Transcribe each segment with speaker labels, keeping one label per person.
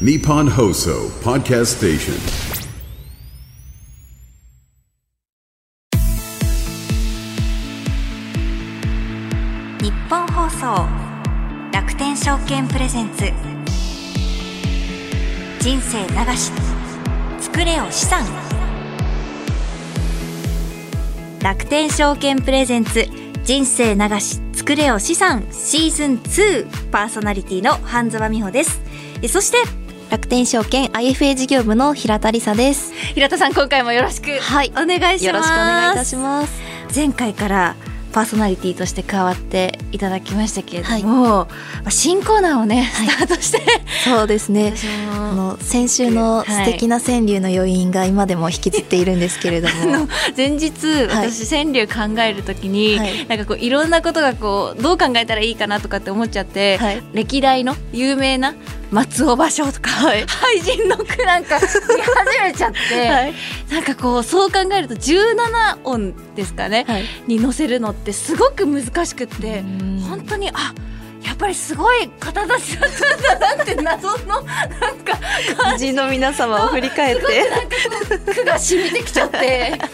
Speaker 1: Nippon Hoso Podcast Station.
Speaker 2: 日本放送楽天証券プレゼンツ。人生流し作れよ資産。楽天証券プレゼンツ人生流し作れよ資産シーズン2パーソナリティの半沢美穂です。えそして
Speaker 3: 楽天証券 IFA 事業部の平田理沙です。
Speaker 2: 平田さん今回もよろしく
Speaker 3: はい。
Speaker 2: お願いします、
Speaker 3: よろしくお願いいたします。
Speaker 2: 前回からパーソナリティとして加わっていただきましたけれども、まあ新コーナーをねスタートして、
Speaker 3: そうですね。
Speaker 2: 私
Speaker 3: あ
Speaker 2: も
Speaker 3: の先週の素敵な川柳の余韻が今でも引きずっているんですけれども、
Speaker 2: 前日
Speaker 3: はい。
Speaker 2: 私川柳考えるときに、
Speaker 3: はい。
Speaker 2: なんかこういろんなことがこうどう考えたらいいかなとかって思っちゃって、
Speaker 3: はい。
Speaker 2: 歴代の有名な松尾芭蕉とか、俳人の句なんか見始めちゃって、
Speaker 3: はい。
Speaker 2: なんかこうそう考えると17音ですかね、
Speaker 3: はい。
Speaker 2: に乗せるのってすごく難しくって
Speaker 3: うん。
Speaker 2: 本当にあやっぱりすごい方たちだったんだなって謎のなんか感じ
Speaker 3: の皆様を振り返って、
Speaker 2: なんか句が染みてきちゃって。なんか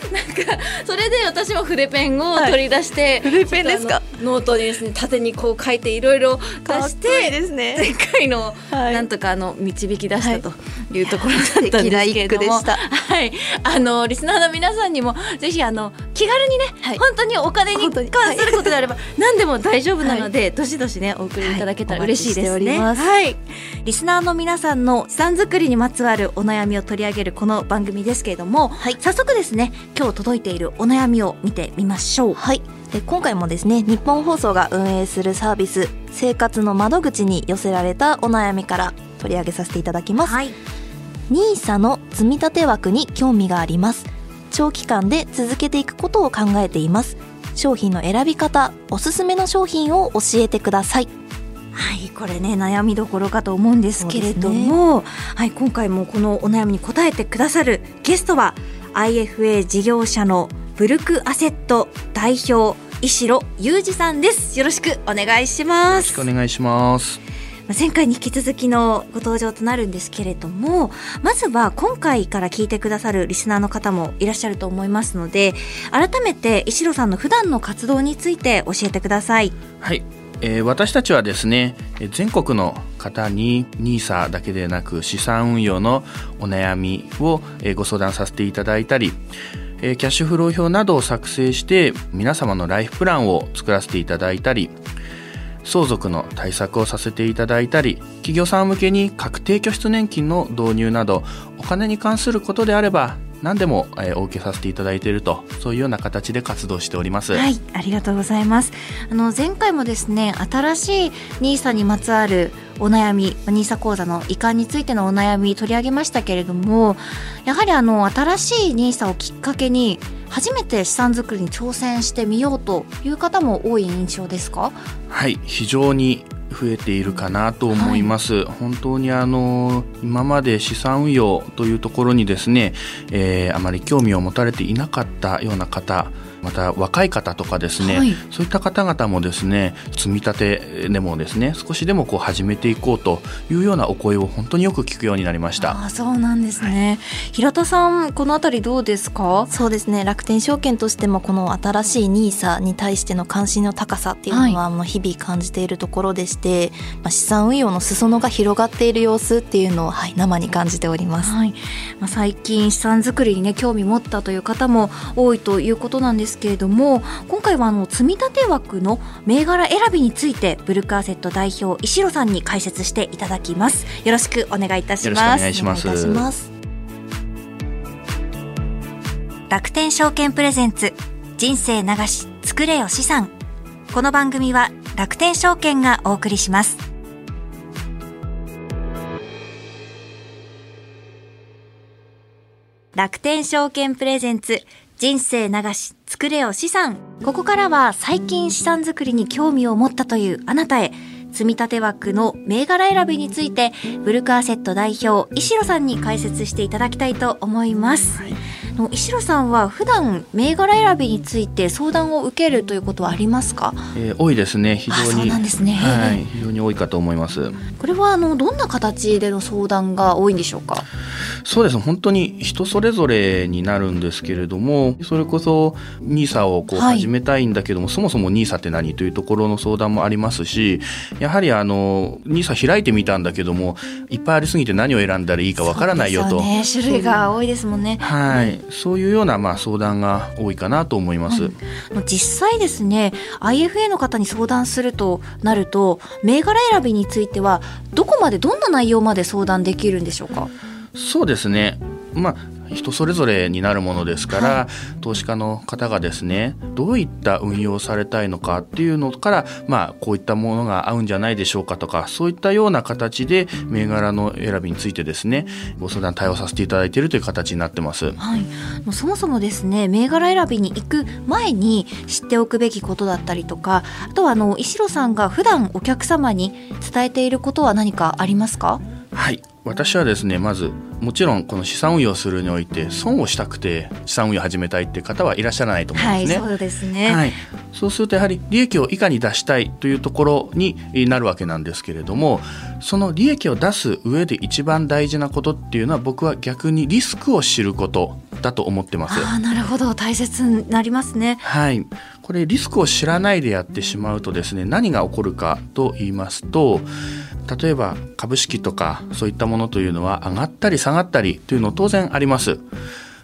Speaker 2: それで私も筆ペンを取り出して、
Speaker 3: 筆ペンですか？
Speaker 2: ノートにですね縦にこう書いていろいろ出して
Speaker 3: ですね。
Speaker 2: 前回の
Speaker 3: はい。
Speaker 2: なんとかあの導き出したとい。うところだったんですけれども、はい、あのリスナーの皆さんにもぜひあの気軽にね、
Speaker 3: はい。
Speaker 2: 本当にお金に関することであれば、何でも大丈夫なので、どしどしねお送りいただけたら
Speaker 3: はい
Speaker 2: 嬉しいですね。はい、リスナーの皆さんの資産作りにまつわるお悩みを取り上げるこの番組ですけれども、早速ですね今日届いているお悩みを見てみましょう。
Speaker 3: はい。で今回もですね、日本放送が運営するサービス生活の窓口に寄せられたお悩みから取り上げさせていただきます。
Speaker 2: はい、
Speaker 3: NISA の積み立て枠に興味があります長期間で続けていくことを考えています商品の選び方おすすめの商品を教えてください
Speaker 2: はい、これね悩みどころかと思うんですけれども、はい、今回もこのお悩みに答えてくださるゲストは IFA 事業者のブルクアセット代表石野裕二さんです。よろしくお願いします
Speaker 4: よろしくお。願いします。
Speaker 2: 前回に引き続きのご登場となるんですけれどもまずは今回から聞いてくださるリスナーの方もいらっしゃると思いますので改めて石野さんの普段の活動について教えてください。
Speaker 4: はい、えー私たちはですね、全国の方に NISA だけでなく資産運用のお悩みを、ご相談させていただいたり、キャッシュフロー表などを作成して皆様のライフプランを作らせていただいたり相続の対策をさせていただいたり企業さん向けに確定拠出年金の導入などお金に関することであれば何でも、えーお受けさせていただいているとそういうような形で活動しております。
Speaker 2: はい、ありがとうございます。あの前回もですね、新しいニーサにまつわるお悩み、ニーサ講座の移管についてのお悩み取り上げましたけれども、やはりあの新しいニーサをきっかけに初めて資産作りに挑戦してみようという方も多い印象ですか？
Speaker 4: はい、非常に増えているかなと思います。本当にあの今まで資産運用というところにですね、えーあまり興味を持たれていなかったような方、また若い方とかですね、
Speaker 2: はい
Speaker 4: そういった方々もですね、積み立てでもですね、少しでもこう始めていこうというようなお声を本当によく聞くようになりました。
Speaker 2: ああ、そうなんですね。平田さん、このあたりどうですか？
Speaker 3: そうですね楽天証券としてもこの新しい NISA に対しての関心の高さっていうのは、あの日々感じているところでして、まあ、資産運用の裾野が広がっている様子っていうのを、はい、生に感じております。
Speaker 2: はい、まあ、最近資産作りにね興味持ったという方も多いということなんですけれども今回はあの積み立て枠の銘柄選びについてブルックアセット代表石野さんに解説していただきます。よろしくお願いいたします。
Speaker 3: お願いします。
Speaker 2: 楽天証券プレゼンツ人生流し作れよ資産。この番組は楽天証券がお送りします。楽天証券プレゼンツ人生流し作れよ資産。ここからは最近資産作りに興味を持ったというあなたへ。積み立て枠の銘柄選びについてブルクアセット代表石野さんに解説していただきたいと思います、の石野さんは普段銘柄選びについて相談を受けるということはありますか？
Speaker 4: えー多いですね。非常に。
Speaker 2: なんですね。
Speaker 4: はい、非常に多いかと思います。
Speaker 2: これはあのどんな形での相談が多いんでしょうか？
Speaker 4: そうです。ね本当に人それぞれになるんですけれどもそれこそ NISA をこう
Speaker 2: はい。
Speaker 4: 始めたいんだけども、そもそも NISA って何というところの相談もありますしやはりあの NISA 開いてみたんだけどもいっぱいありすぎて何を選んだらいいかわからないよと。
Speaker 2: ね、種類が多いですもんね
Speaker 4: はい、そういうようなまあ相談が多いかなと思います。
Speaker 2: 実際ですね IFA の方に相談するとなると銘柄選びについてはどこまでどんな内容まで相談できるんでしょうか？
Speaker 4: そうですね。まあ人それぞれになるものですから、投資家の方がですねどういった運用をされたいのかっていうのから、まあ、こういったものが合うんじゃないでしょうかとかそういったような形で銘柄の選びについてですねご相談対応させていただいているという形になってます。
Speaker 2: はい、もうそもそもですね銘柄選びに行く前に知っておくべきことだったりとかあとはあの石野さんが普段お客様に伝えていることは何かありますか？
Speaker 4: はい。私はですねまずもちろんこの資産運用するにおいて損をしたくて資産運用を始めたいっていう方はいらっしゃらないと思うんですね。
Speaker 2: そうですね、
Speaker 4: はい、そうするとやはり利益をいかに出したいというところになるわけなんですけれどもその利益を出す上で一番大事なことっていうのは僕は逆にリスクを知ることだと思ってます。
Speaker 2: ああなるほど。大切になりますね。
Speaker 4: はい、これリスクを知らないでやってしまうとですね何が起こるかと言いますと例えば株式とかそういったものというのは上がったり下がったりというの当然あります。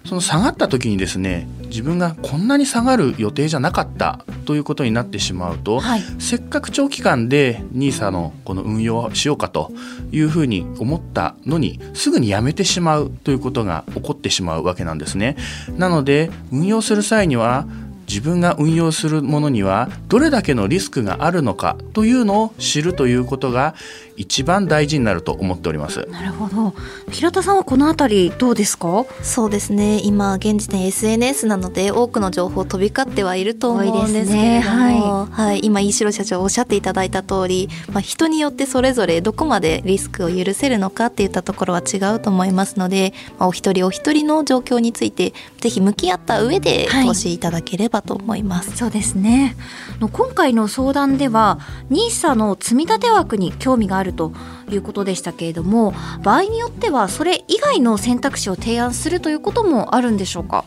Speaker 4: その下がった時にですね自分がこんなに下がる予定じゃなかったということになってしまうと、
Speaker 2: はい
Speaker 4: せっかく長期間で NISA のこの運用をしようかというふうに思ったのにすぐにやめてしまうということが起こってしまうわけなんですね。なので運用する際には自分が運用するものにはどれだけのリスクがあるのかというのを知るということが一番大事になると思っております。
Speaker 2: なるほど。平田さんはこのあたりどうですか？
Speaker 3: そうですね。今現時点 SNS なので多くの情報飛び交ってはいると思うんですけれども、
Speaker 2: 多いですね。
Speaker 3: はい。今飯城社長おっしゃっていただいた通り、まあ、人によってそれぞれどこまでリスクを許せるのかっていったところは違うと思いますので、まあ、お一人お一人の状況についてぜひ向き合った上で
Speaker 2: はい。
Speaker 3: 投資いただければと思います。
Speaker 2: そうですね。今回の相談では NISA の積み立て枠に興味があるということでしたけれども場合によってはそれ以外の選択肢を提案するということもあるんでしょうか？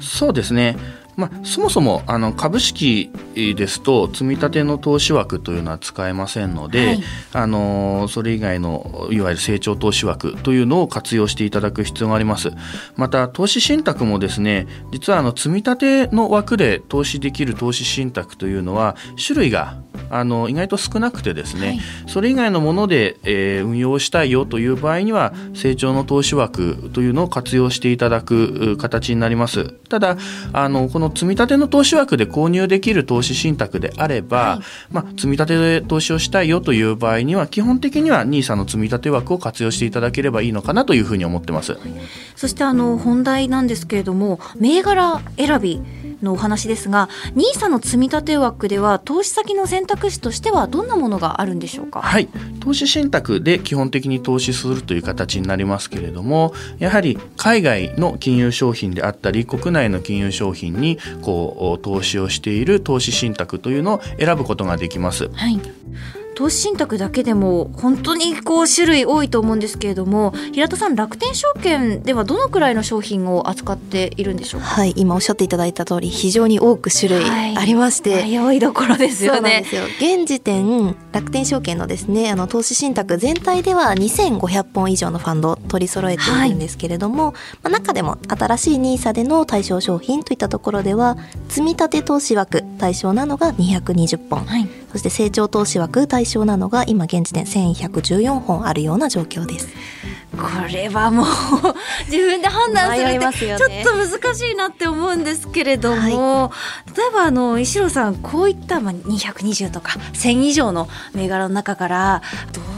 Speaker 4: そうですね。まあ、そもそもあの株式ですと積み立ての投資枠というのは使えませんので、
Speaker 2: はい。
Speaker 4: あのそれ以外のいわゆる成長投資枠というのを活用していただく必要があります。また投資信託もですね実はあの積み立ての枠で投資できる投資信託というのは種類があの意外と少なくてですね、
Speaker 2: はい。
Speaker 4: それ以外のもので、えー運用したいよという場合には成長の投資枠というのを活用していただくう形になります。ただあのこの積み立ての投資枠で購入できる投資信託であれば、まあ、積み立てで投資をしたいよという場合には基本的には NISA の積み立て枠を活用していただければいいのかなというふうに思ってます。
Speaker 2: そしてあの本題なんですけれども銘柄選びのお話ですが NISA の積み立て枠では投資先の選択肢としてはどんなものがあるんでしょうか？
Speaker 4: はい、投資信託で基本的に投資するという形になりますけれどもやはり海外の金融商品であったり国内の金融商品にこう投資をしている投資信託というのを選ぶことができます。
Speaker 2: はい投資信託だけでも本当にこう種類多いと思うんですけれども平田さん楽天証券ではどのくらいの商品を扱っているんでしょうか？
Speaker 3: はい、今おっしゃっていただいた通り非常に多く種類
Speaker 2: はい。
Speaker 3: ありまして、
Speaker 2: 迷いどころですよね。
Speaker 3: 現時点楽天証券のですねあの投資信託全体では2500本以上のファンドを取り揃えているんですけれども、まあ、中でも新しい NISA での対象商品といったところでは積み立て投資枠対象なのが220本、
Speaker 2: はい
Speaker 3: そして成長投資枠対象なのが今現時点1114本あるような状況です。
Speaker 2: これはもう 自分で判断するって
Speaker 3: ますよね。
Speaker 2: ちょっと難しいなって思うんですけれども、例えばあの石野さんこういったまあ220とか1000以上の銘柄の中から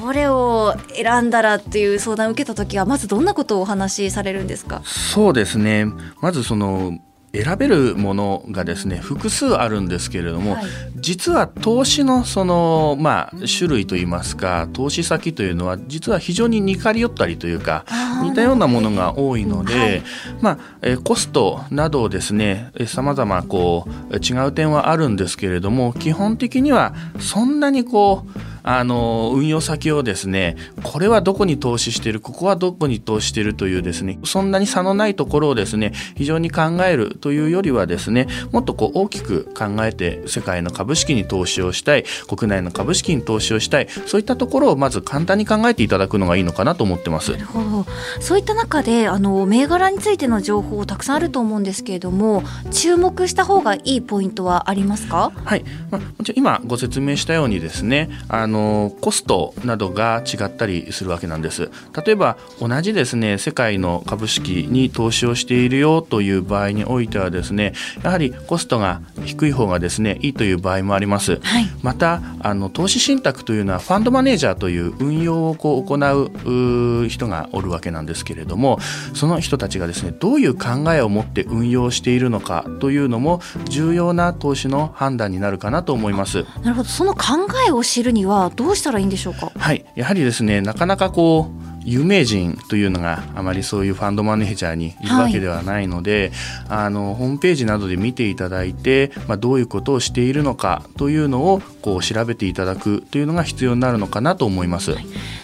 Speaker 2: どれを選んだらっていう相談を受けた時はまずどんなことをお話しされるんですか？
Speaker 4: そうですね。まずその選べるものがですね複数あるんですけれども、
Speaker 2: はい。
Speaker 4: 実は投資のそのまあ種類といいますか投資先というのは実は非常に似通り寄ったりというか似たようなものが多いので、
Speaker 2: はい
Speaker 4: まあえーコストなどをですねさまざまこう違う点はあるんですけれども基本的にはそんなにこうあの運用先をですねこれはどこに投資しているここはどこに投資しているというですねそんなに差のないところをですね非常に考えるというよりはですねもっとこう大きく考えて世界の株式に投資をしたい国内の株式に投資をしたいそういったところをまず簡単に考えていただくのがいいのかなと思ってます。
Speaker 2: な。るほど。そういった中であの銘柄についての情報たくさんあると思うんですけれども注目した方がいいポイントはありますか？
Speaker 4: はい、まあ、今ご説明したようにですねあのコストなどが違ったりするわけなんです。例えば同じですね世界の株式に投資をしているよという場合においてはですねやはりコストが低い方がですねいいという場合もあります、
Speaker 2: はい。
Speaker 4: またあの投資信託というのはファンドマネージャーという運用をこう行う人がおるわけなんですけれどもその人たちがですねどういう考えを持って運用しているのかというのも重要な投資の判断になるかなと思います。
Speaker 2: なるほど。その考えを知るにはどうしたらいいんでしょうか？
Speaker 4: はい、やはりですねなかなかこう有名人というのがあまりそういうファンドマネージャーにいるわけではないので、あのホームページなどで見ていただいて、まあ、どういうことをしているのかというのをこう調べていただくというのが必要になるのかなと思います。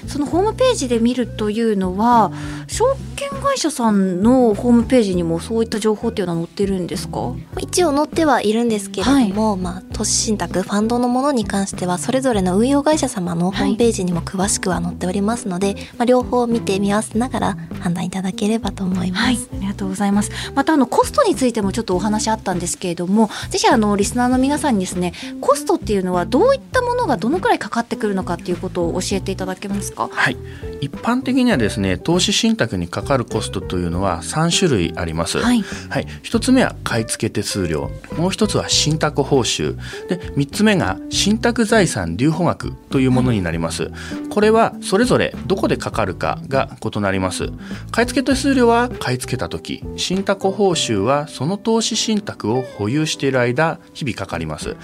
Speaker 2: そのホームページで見るというのは証券会社さんのホームページにもそういった情報っていうのは載ってるんですか？
Speaker 3: 一応載ってはいるんですけれども、まあ、投資信託ファンドのものに関してはそれぞれの運用会社様のホームページにも詳しくは載っておりますので、まあ、両方見て見合わせながら判断いただければと思います。
Speaker 2: はい、ありがとうございます。またあのコストについてもちょっとお話あったんですけれども、ぜひあのリスナーの皆さんにですね、コストっていうのはどういったものがどのくらいかかってくるのかっていうことを教えていただけますか？
Speaker 4: はい、一般的にはですね投資信託にかかるコストというのは3種類あります。
Speaker 2: はい、
Speaker 4: はい、1つ目は買い付け手数料。もう1つは信託報酬。で3つ目が信託財産留保額というものになります。これはそれぞれどこでかかるかが異なります。買い付け手数料は買い付けた時。信託報酬はその投資信託を保有している間日々かかります。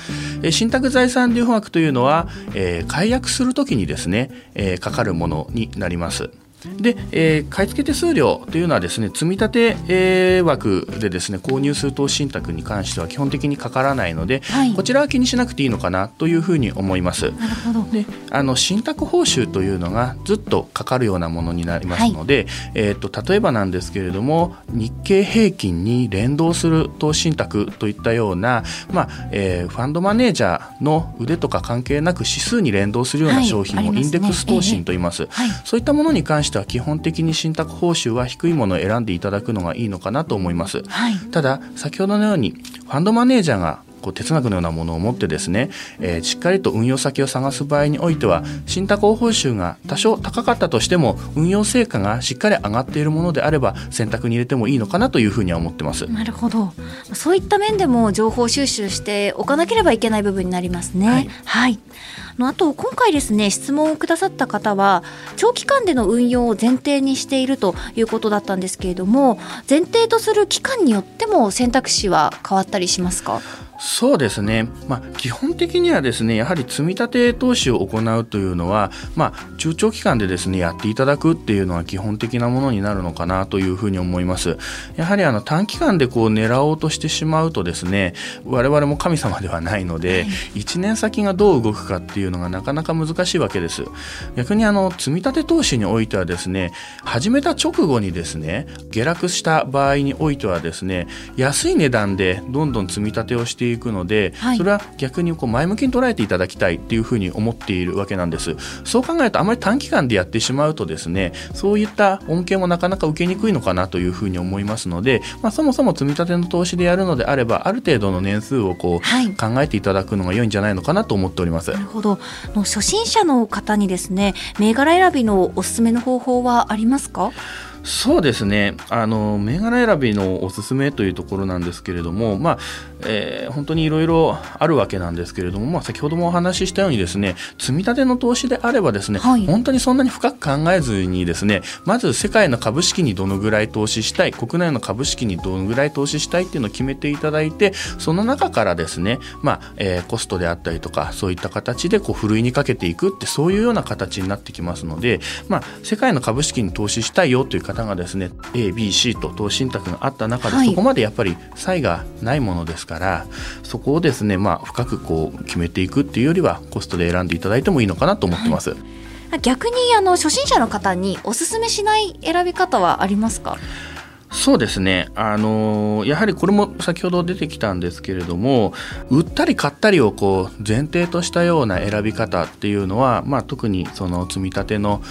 Speaker 4: えー信託財産流保額というのは、えー解約するときにですね、えーかかるものになります。で、えー買い付け手数料というのはですね積み立て、えー枠でですね購入する投資信託に関しては基本的にかからないので、
Speaker 2: はい
Speaker 4: こちらは気にしなくていいのかなというふうに思います。
Speaker 2: なるほど。
Speaker 4: であの信託報酬というのがずっとかかるようなものになりますので、えー、と例えばなんですけれども日経平均に連動する投資信託といったような、まあえーファンドマネージャーの腕とか関係なく指数に連動するよう
Speaker 2: は
Speaker 4: ない商品をインデックス投資と言います。
Speaker 2: はい
Speaker 4: そういったものに関しては基本的に信託報酬は低いものを選んでいただくのがいいのかなと思います。
Speaker 2: はい。
Speaker 4: ただ先ほどのようにファンドマネージャーがこう哲学のようなものを持ってですね、えーしっかりと運用先を探す場合においては信託報酬が多少高かったとしても運用成果がしっかり上がっているものであれば選択に入れてもいいのかなというふうには思ってます。
Speaker 2: なるほど。そういった面でも情報収集しておかなければいけない部分になりますね。
Speaker 4: はい
Speaker 2: はい。あと今回ですね質問をくださった方は長期間での運用を前提にしているということだったんですけれども前提とする期間によっても選択肢は変わったりしますか？
Speaker 4: そうですね、まあ、基本的にはですねやはり積み立て投資を行うというのは、まあ、中長期間でですねやっていただくっていうのは基本的なものになるのかなというふうに思います。やはりあの短期間でこう狙おうとしてしまうとですね我々も神様ではないので、1年先がどう動くかっていうのがなかなか難しいわけです。逆にあの積み立て投資においてはですね始めた直後にですね下落した場合においてはですね安い値段でどんどん積み立てをしていくので、
Speaker 2: はい。
Speaker 4: それは逆にこう前向きに捉えていただきたいっていうふうに思っているわけなんです。そう考えるとあまり短期間でやってしまうとですねそういった恩恵もなかなか受けにくいのかなというふうに思いますので、まあ、そもそも積み立ての投資でやるのであればある程度の年数をこう、
Speaker 2: はい。
Speaker 4: 考えていただくのが良いんじゃないのかなと思っております。
Speaker 2: なるほど。初心者の方にですね銘柄選びのおすすめの方法はありますか？
Speaker 4: そうですね。あの銘柄選びのおすすめというところなんですけれども、まあえー、本当にいろいろあるわけなんですけれども、まあ、先ほどもお話ししたようにですね積み立ての投資であればですね、はい、本当にそんなに深く考えずにですねまず世界の株式にどのぐらい投資したい国内の株式にどのぐらい投資したいっていうのを決めていただいてその中からですね、まあえー、コストであったりとかそういった形でこうふるいにかけていくってそういうような形になってきますので、まあ、世界の株式に投資したいよという方がですね ABC と投資信託があった中で、はい、そこまでやっぱり差異がないものですからそこをですね、まあ、深くこう決めていくっていうよりはコストで選んでいただいてもいいのかなと思ってます。はい、
Speaker 2: 逆にあの初心者の方におすすめしない選び方はありますか？
Speaker 4: そうですね、あのやはりこれも先ほど出てきたんですけれども売ったり買ったりをこう前提としたような選び方っていうのは、まあ、特にその積み立ての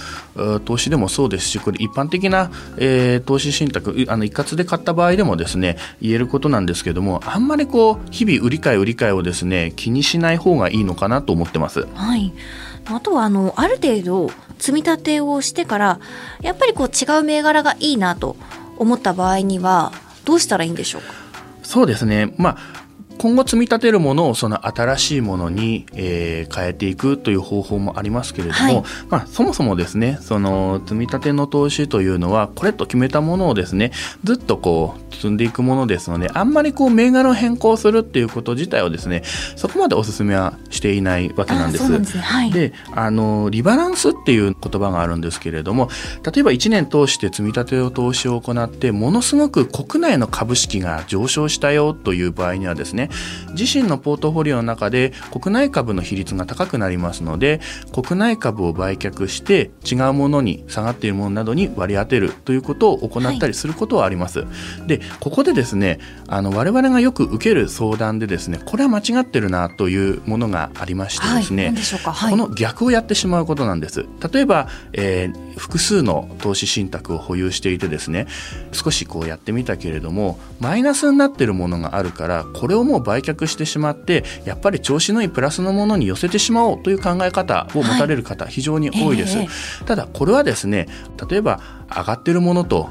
Speaker 4: 投資でもそうですしこれ一般的な、えー、投資信託あの一括で買った場合でもですね言えることなんですけどもあんまりこう日々売り買い売り買いをですね気にしない方がいいのかなと思ってます。
Speaker 2: はいあとはあのある程度積み立てをしてからやっぱりこう違う銘柄がいいなと思った場合にはどうしたらいいんでしょうか？
Speaker 4: そうですね、まあ今後積み立てるものをその新しいものに、えー、変えていくという方法もありますけれども、はい、まあ、そもそもですねその積み立ての投資というのはこれと決めたものをですねずっとこう積んでいくものですのであんまりこう銘柄を変更するっていうこと自体をですねそこまでお勧めはしていないわけなんです。で、ね。はい、あのリバランスっていう言葉があるんですけれども例えば1年通して積み立てを投資を行ってものすごく国内の株式が上昇したよという場合にはですね自身のポートフォリオの中で国内株の比率が高くなりますので国内株を売却して違うものに下がっているものなどに割り当てるということを行ったりすることはあります。はい、でここでですねあの我々がよく受ける相談でですねこれは間違ってるなというものがありましてですね、はい、この逆をやってしまうことなんです。例えば、えー、複数の投資信託を保有していてですね少しこうやってみたけれどもマイナスになってるものがあるからこれをもう売却してしまってやっぱり調子のいいプラスのものに寄せてしまおうという考え方を持たれる方、はい、非常に多いです、えー、ただこれはですね例えば上がってるものと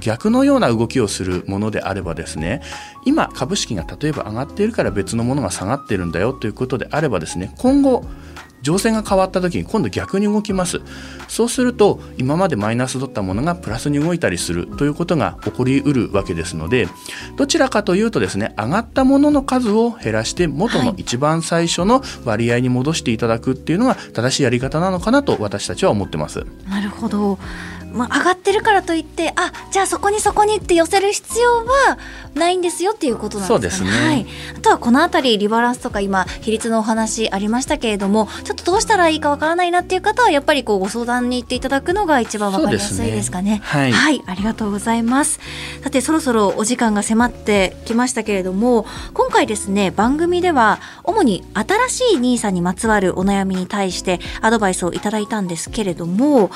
Speaker 4: 逆のような動きをするものであればですね今株式が例えば上がっているから別のものが下がってるんだよということであればですね今後情勢が変わった時に今度逆に動きます。そうすると今までマイナスだったものがプラスに動いたりするということが起こりうるわけですのでどちらかというとですね上がったものの数を減らして元の一番最初の割合に戻していただくっていうのが正しいやり方なのかなと私たちは思ってます。
Speaker 2: なるほどまあ、上がってるからといってあじゃあそこにそこにって寄せる必要はないんですよっていうことなんですかね。ねはい、あとはこの辺りリバランスとか今比率のお話ありましたけれどもちょっとどうしたらいいかわからないなっていう方はやっぱりこうご相談に行っていただくのが一番わかりやすいですかね。ねはい、はい、ありがとうございます。さてそろそろお時間が迫ってきましたけれども今回ですね番組では主に新しいニーサにまつわるお悩みに対してアドバイスをいただいたんですけれども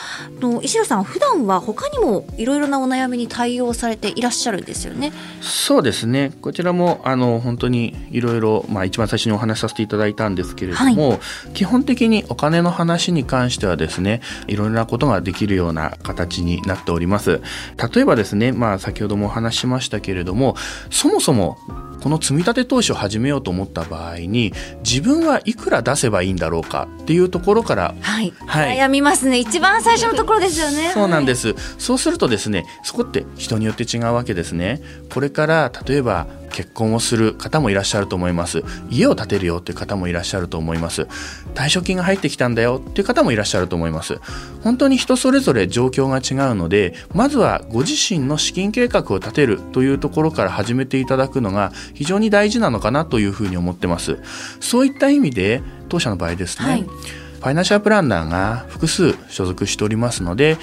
Speaker 2: 石野さん普段段は他にもいろいろなお悩みに対応されていらっしゃるんですよね。
Speaker 4: そうですね。こちらもあの本当にいろいろまあ一番最初にお話しさせていただいたんですけれども、はい、基本的にお金の話に関してはですね、いろいろなことができるような形になっております。例えばですね、まあ先ほどもお話しましたけれども、そもそもこの積み立て投資を始めようと思った場合に自分はいくら出せばいいんだろうかっていうところから、
Speaker 2: はい、はい、悩みますね。一番最初のところですよね。
Speaker 4: そうなんです、はい、そうするとですねそこって人によって違うわけですね。これから例えば結婚をする方もいらっしゃると思います。家を建てるよっていう方もいらっしゃると思います。退職金が入ってきたんだよっていう方もいらっしゃると思います。本当に人それぞれ状況が違うのでまずはご自身の資金計画を立てるというところから始めていただくのが非常に大事なのかなというふうに思ってます。そういった意味で当社の場合ですね、はい、ファイナンシャルプランナーが複数所属しておりますので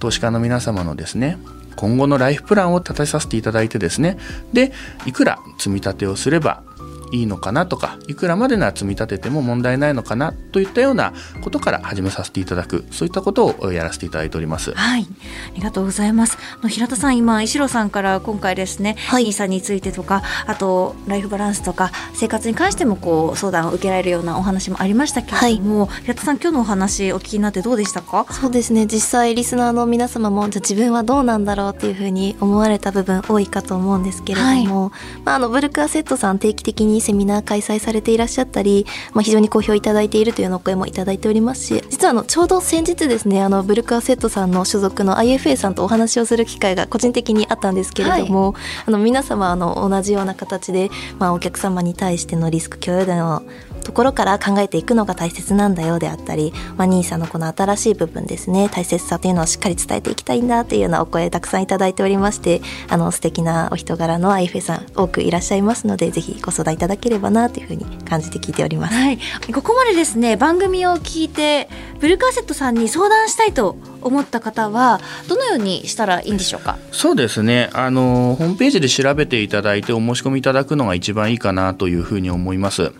Speaker 4: 投資家の皆様のですね今後のライフプランを立てさせていただいてですね。でいくら積み立てをすればいいのかなとかいくらまでなら積み立てても問題ないのかなといったようなことから始めさせていただくそういったことをやらせていただいております。
Speaker 2: はい、ありがとうございます。あの平田さん今石野さんから今回ですね、
Speaker 3: はい
Speaker 2: ニーサについてとかあとライフバランスとか生活に関してもこう相談を受けられるようなお話もありましたけれども、平田さん今日のお話お聞きになってどうでしたか？
Speaker 3: そうですね実際リスナーの皆様もじゃあ自分はどうなんだろうっていうふうに思われた部分多いかと思うんですけれども、まあ、あのブルクアセットさん定期的にセミナー開催されていらっしゃったり、まあ、非常に好評いただいているというようなお声もいただいておりますし実はあのちょうど先日ですねあのブルクアセットさんの所属の IFA さんとお話をする機会が個人的にあったんですけれども、あの皆様あの同じような形で、まあ、お客様に対してのリスク共有度のところから考えていくのが大切なんだよであったり、まあ、NISA のこの新しい部分ですね大切さというのをしっかり伝えていきたいんだというようなお声たくさんいただいておりましてあの素敵なお人柄の IFA さん多くいらっしゃいますのでぜひご相談いただければなというふうに感じて聞いております。
Speaker 2: はい、ここまでですね番組を聞いてブルーカーセットさんに相談したいと思った方はどのようにしたらいいんでしょうか？
Speaker 4: そうですねあのホームページで調べていただいてお申し込みいただくのが一番いいかなというふうに思います。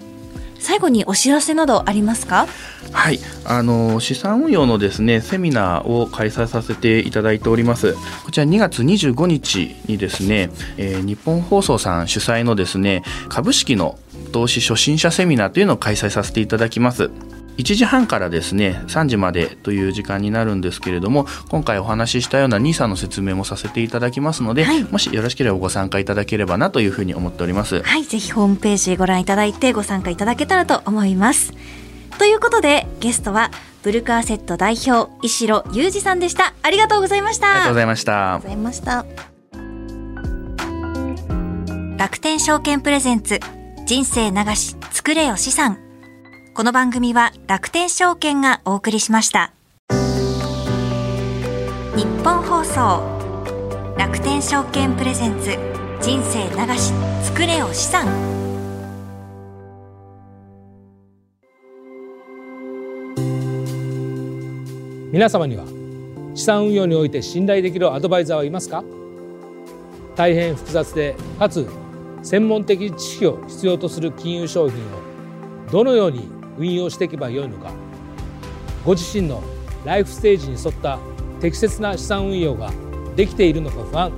Speaker 2: 最後にお知らせなどありますか？
Speaker 4: はい、あの資産運用のですねセミナーを開催させていただいております。こちら2月25日にですね、えー日本放送さん主催のですね株式の投資初心者セミナーというのを開催させていただきます。1時半からですね3時までという時間になるんですけれども今回お話ししたような NISA の説明もさせていただきますので、
Speaker 2: はい
Speaker 4: もしよろしければご参加いただければなというふうに思っております。
Speaker 2: はい、ぜひホームページご覧いただいてご参加いただけたらと思います。ということでゲストはブルカーセット代表石野裕二さんでした。ありがとうございました。
Speaker 4: ありがとうございました
Speaker 3: ご。ざいました
Speaker 2: 楽天証券プレゼンツ人生流し作れよ資産この番組は楽天証券がお送りしました。日本放送楽天証券プレゼンツ人生流し作れよ資産。
Speaker 5: 皆様には資産運用において信頼できるアドバイザーはいますか？大変複雑でかつ専門的知識を必要とする金融商品をどのように運用していけばよいのか。ご自身のライフステージに沿った適切な資産運用ができているのか不安。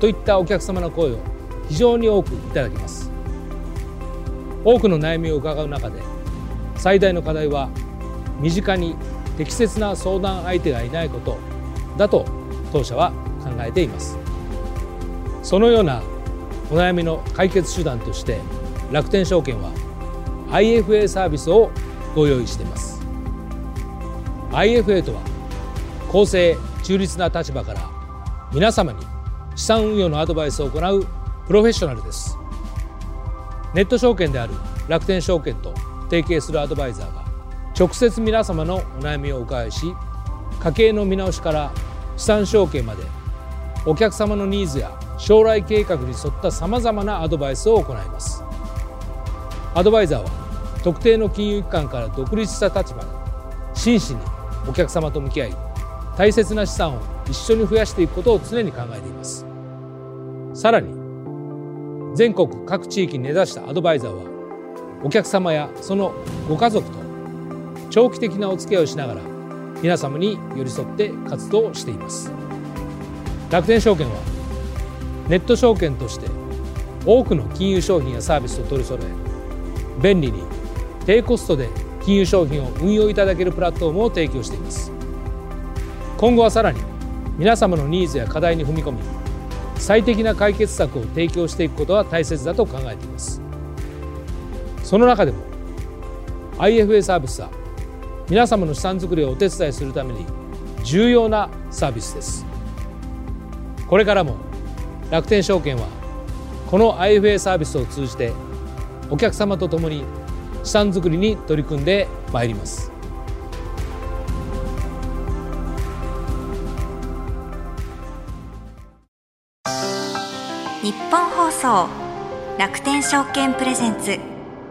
Speaker 5: といったお客様の声を非常に多くいただきます。多くの悩みを伺う中で最大の課題は身近に適切な相談相手がいないことだと当社は考えています。そのようなお悩みの解決手段として楽天証券は IFA サービスをご用意しています。IFA とは公正中立な立場から皆様に資産運用のアドバイスを行うプロフェッショナルです。ネット証券である楽天証券と提携するアドバイザーが直接皆様のお悩みをお伺いし家計の見直しから資産承継までお客様のニーズや将来計画に沿ったさまざまなアドバイスを行います。アドバイザーは特定の金融機関から独立した立場で真摯にお客様と向き合い大切な資産を一緒に増やしていくことを常に考えています。さらに全国各地域に根ざしたアドバイザーはお客様やそのご家族と長期的なお付き合いをしながら皆様に寄り添って活動しています。楽天証券はネット証券として多くの金融商品やサービスを取り揃え便利に低コストで金融商品を運用いただけるプラットフォームを提供しています。今後はさらに皆様のニーズや課題に踏み込み最適な解決策を提供していくことが大切だと考えています。その中でも IFA サービスは皆様の資産作りをお手伝いするために重要なサービスです。これからも楽天証券はこの IFA サービスを通じてお客様と共に資産作りに取り組んでまいります。
Speaker 2: 日本放送楽天証券プレゼンツ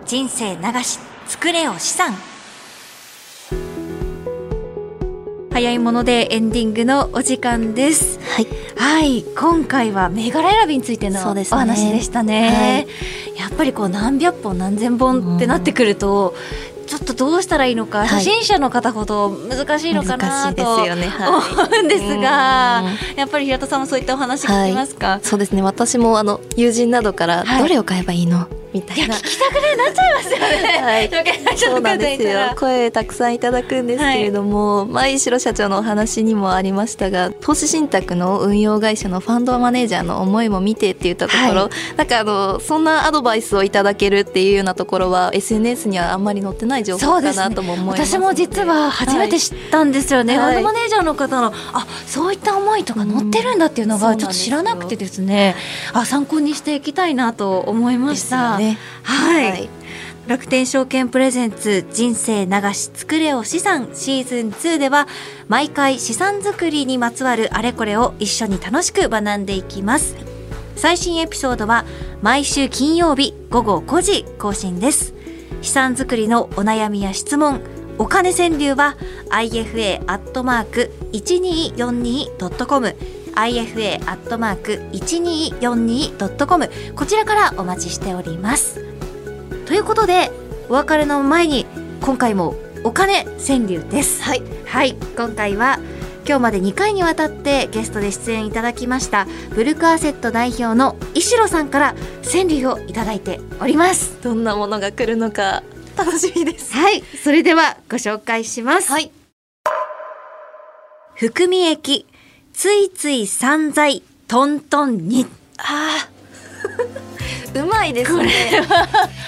Speaker 2: 人生流し作れよ資産。早いものでエンディングのお時間です。
Speaker 3: はい
Speaker 2: はい今回は銘柄選びについてのお話でしたね。やっぱりこう何百本何千本ってなってくると、ちょっとどうしたらいいのか、
Speaker 3: はい。
Speaker 2: 初心者の方ほど難しいのかなと
Speaker 3: すよね。はい。
Speaker 2: 思うんですが、
Speaker 3: うん。
Speaker 2: やっぱり平田さんもそういったお話聞きますか、
Speaker 3: そうですね。私もあの友人などから
Speaker 2: はい。
Speaker 3: どれを買えばいいの？みた
Speaker 2: い
Speaker 3: な。
Speaker 2: 聞きたくねなっちゃいますよね。
Speaker 3: はい。そうなんですよ。声たくさんいただくんですけれども、前城社長のお話にもありましたが投資信託の運用会社のファンドマネージャーの思いも見てって言ったところ、
Speaker 2: は
Speaker 3: なんかあのそんなアドバイスをいただけるっていうようなところは SNS にはあんまり載ってない情報かなとも思います
Speaker 2: 私も実は初めて知ったんですよね、
Speaker 3: はい。
Speaker 2: ファンドマネージャーの方のあそういった思いとか載ってるんだっていうのが
Speaker 3: うん
Speaker 2: ちょっと知らなくてですね、あ参考にしていきたいなと思いま
Speaker 3: で
Speaker 2: した。はい、
Speaker 3: はい。
Speaker 2: 楽天証券プレゼンツ人生流し作れよ資産シーズン2では毎回資産作りにまつわるあれこれを一緒に楽しく学んでいきます。最新エピソードは毎週金曜日午後5時更新です。資産作りのお悩みや質問お金川柳は ifa.1242.com ifa.1242.com こちらからお待ちしております。ということでお別れの前に今回もお金川柳です。
Speaker 3: はい。
Speaker 2: はい。今回は今日まで2回にわたってゲストで出演いただきましたブルクアセット代表の石野さんから川柳をいただいております。
Speaker 3: どんなものが来るのか楽しみです。
Speaker 2: はい。それではご紹介します。
Speaker 3: はい。
Speaker 2: 含み益ついつい散財トントンに。
Speaker 3: あー。うまいですね。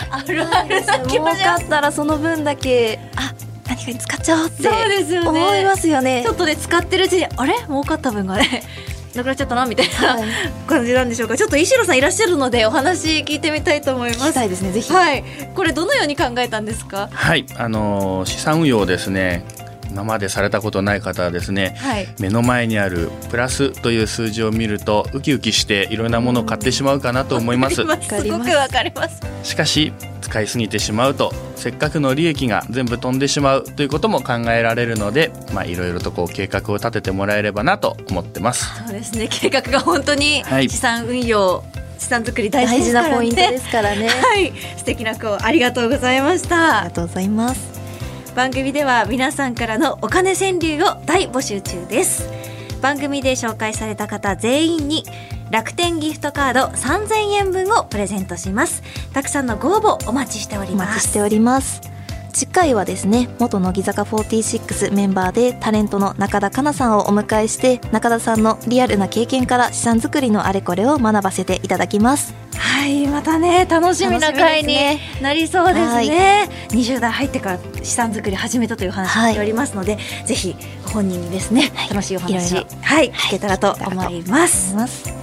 Speaker 2: ある
Speaker 3: ある。儲かったらその分だけあ何かに使っちゃおうって
Speaker 2: そうですよね。
Speaker 3: 思いますよね。
Speaker 2: ちょっとね使ってるうちにあれ？儲かった分がね。なくなっちゃったなみたいな、
Speaker 3: はい。
Speaker 2: 感じなんでしょうか。ちょっと石野さんいらっしゃるのでお話聞いてみたいと思い
Speaker 3: 聞き
Speaker 2: ます
Speaker 3: たいですねぜひ。
Speaker 2: はい。これどのように考えたんですか？
Speaker 4: はい、あのー資産運用をですね今までされたことない方はですね
Speaker 2: はい。
Speaker 4: 目の前にあるプラスという数字を見るとウキウキしていろんなものを買ってしまうかなと思います。
Speaker 3: す。
Speaker 2: すごくわかります。
Speaker 4: しかし使いすぎてしまうとせっかくの利益が全部飛んでしまうということも考えられるのでまあいろいろとこう計画を立ててもらえればなと思ってます。
Speaker 2: そうですね。計画が本当に
Speaker 4: はい。
Speaker 2: 資産運用資産作り大事ね。
Speaker 3: なポイントですからね。
Speaker 2: はい。素敵な子ありがとうございました。
Speaker 3: ありがとうございます
Speaker 2: 番組では皆さんからのお金川柳を大募集中です。番組で紹介された方全員に楽天ギフトカード3000円分をプレゼントします。たくさんのご応募お待ちしております。
Speaker 3: 待ちしております。次回はですね元乃木坂46メンバーでタレントの中田香奈さんをお迎えして中田さんのリアルな経験から資産作りのあれこれを学ばせていただきます。
Speaker 2: はいまたね楽しみな回になりそうですね。20代入ってから資産作り始めたという話
Speaker 3: はい。
Speaker 2: しておりますので、ぜひご本人にですね、楽しいお話
Speaker 3: いろいろ。
Speaker 2: はい聞けたらと思います、
Speaker 3: ます。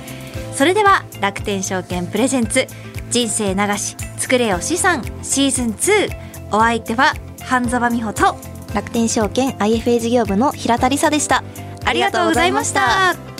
Speaker 2: それでは楽天証券プレゼンツ人生流し作れよ資産シーズン2お相手は半沢美穂と
Speaker 3: 楽天証券 IFA 事業部の平田理沙でした。
Speaker 2: ありがとうございました。